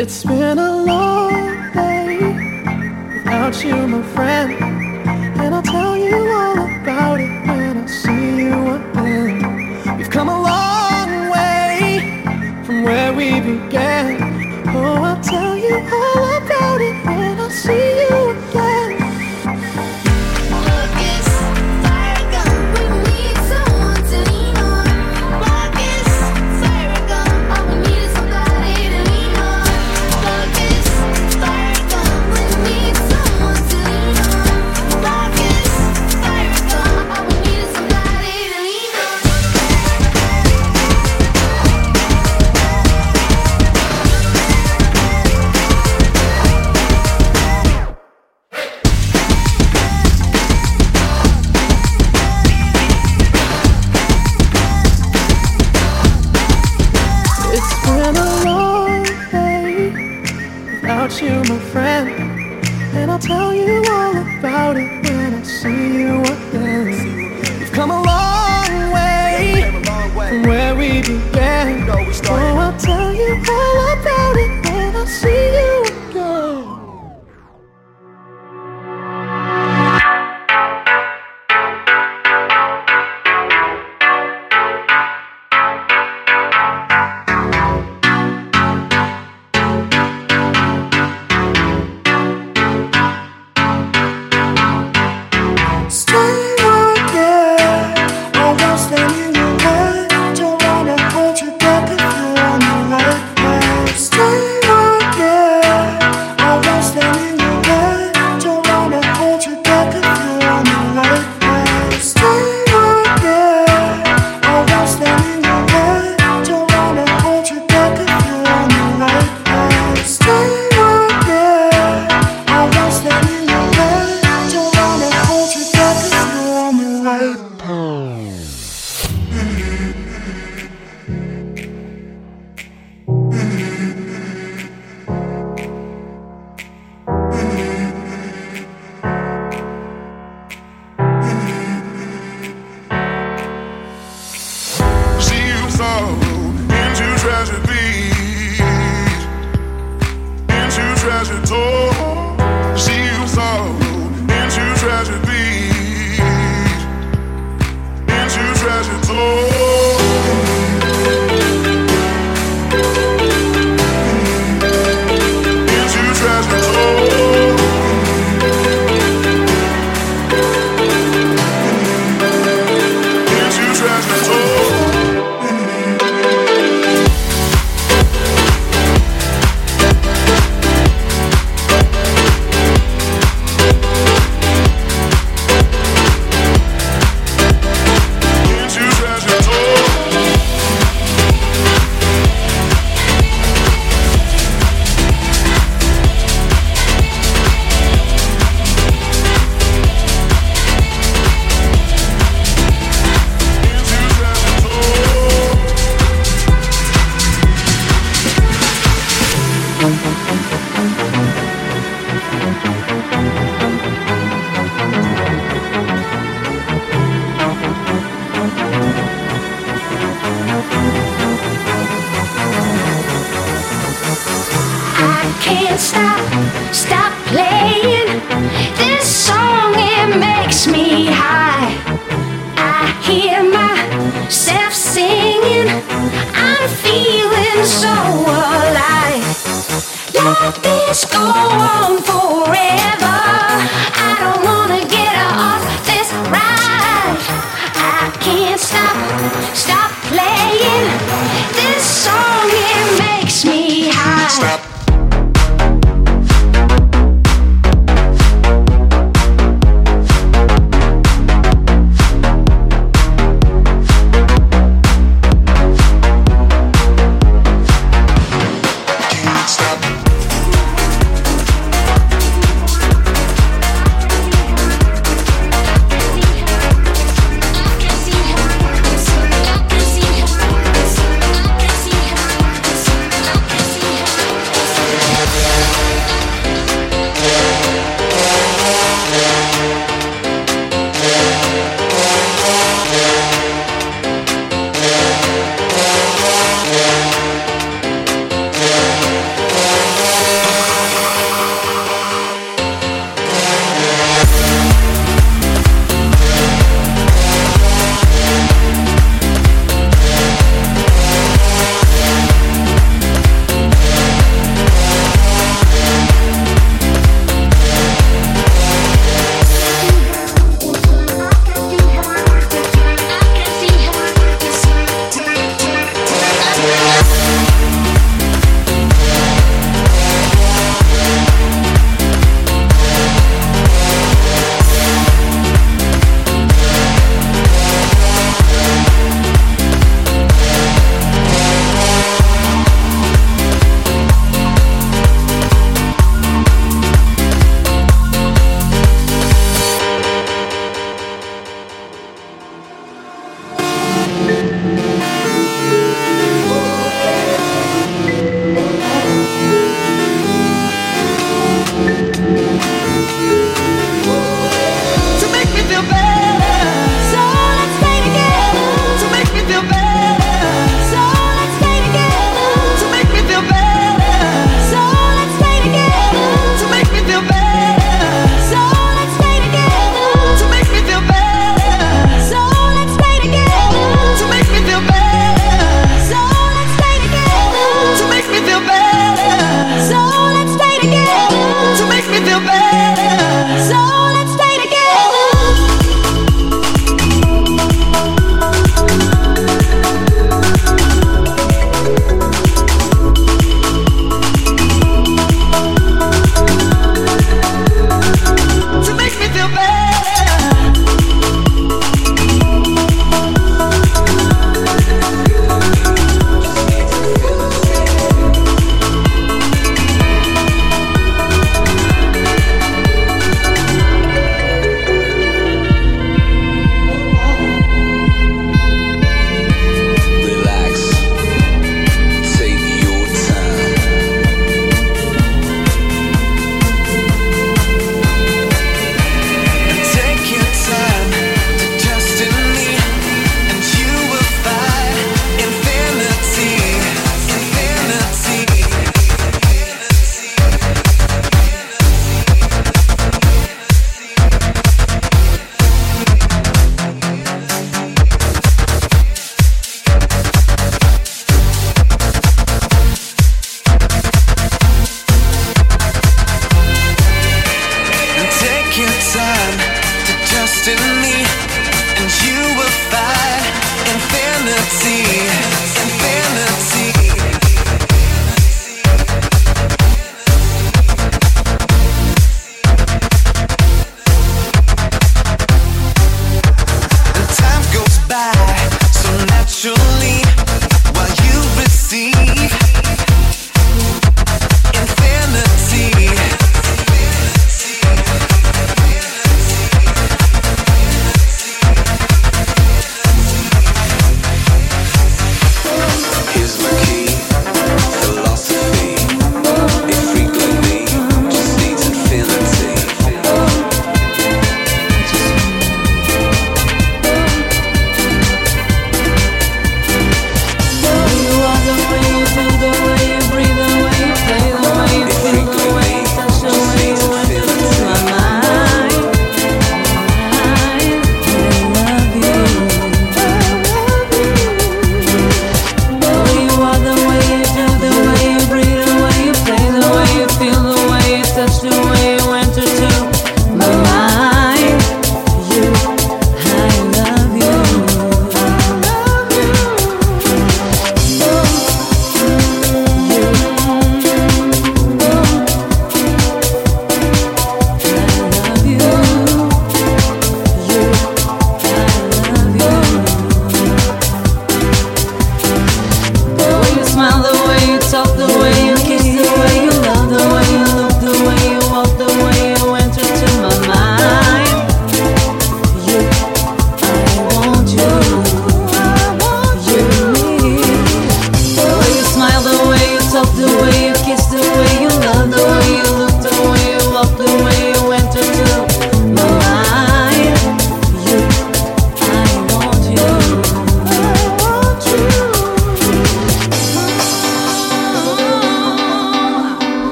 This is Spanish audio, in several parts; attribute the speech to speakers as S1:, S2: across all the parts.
S1: It's been a long day without you, my friend.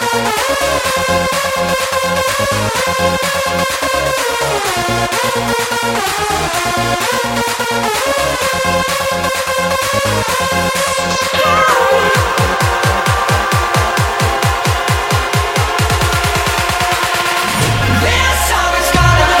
S2: This song
S3: is gonna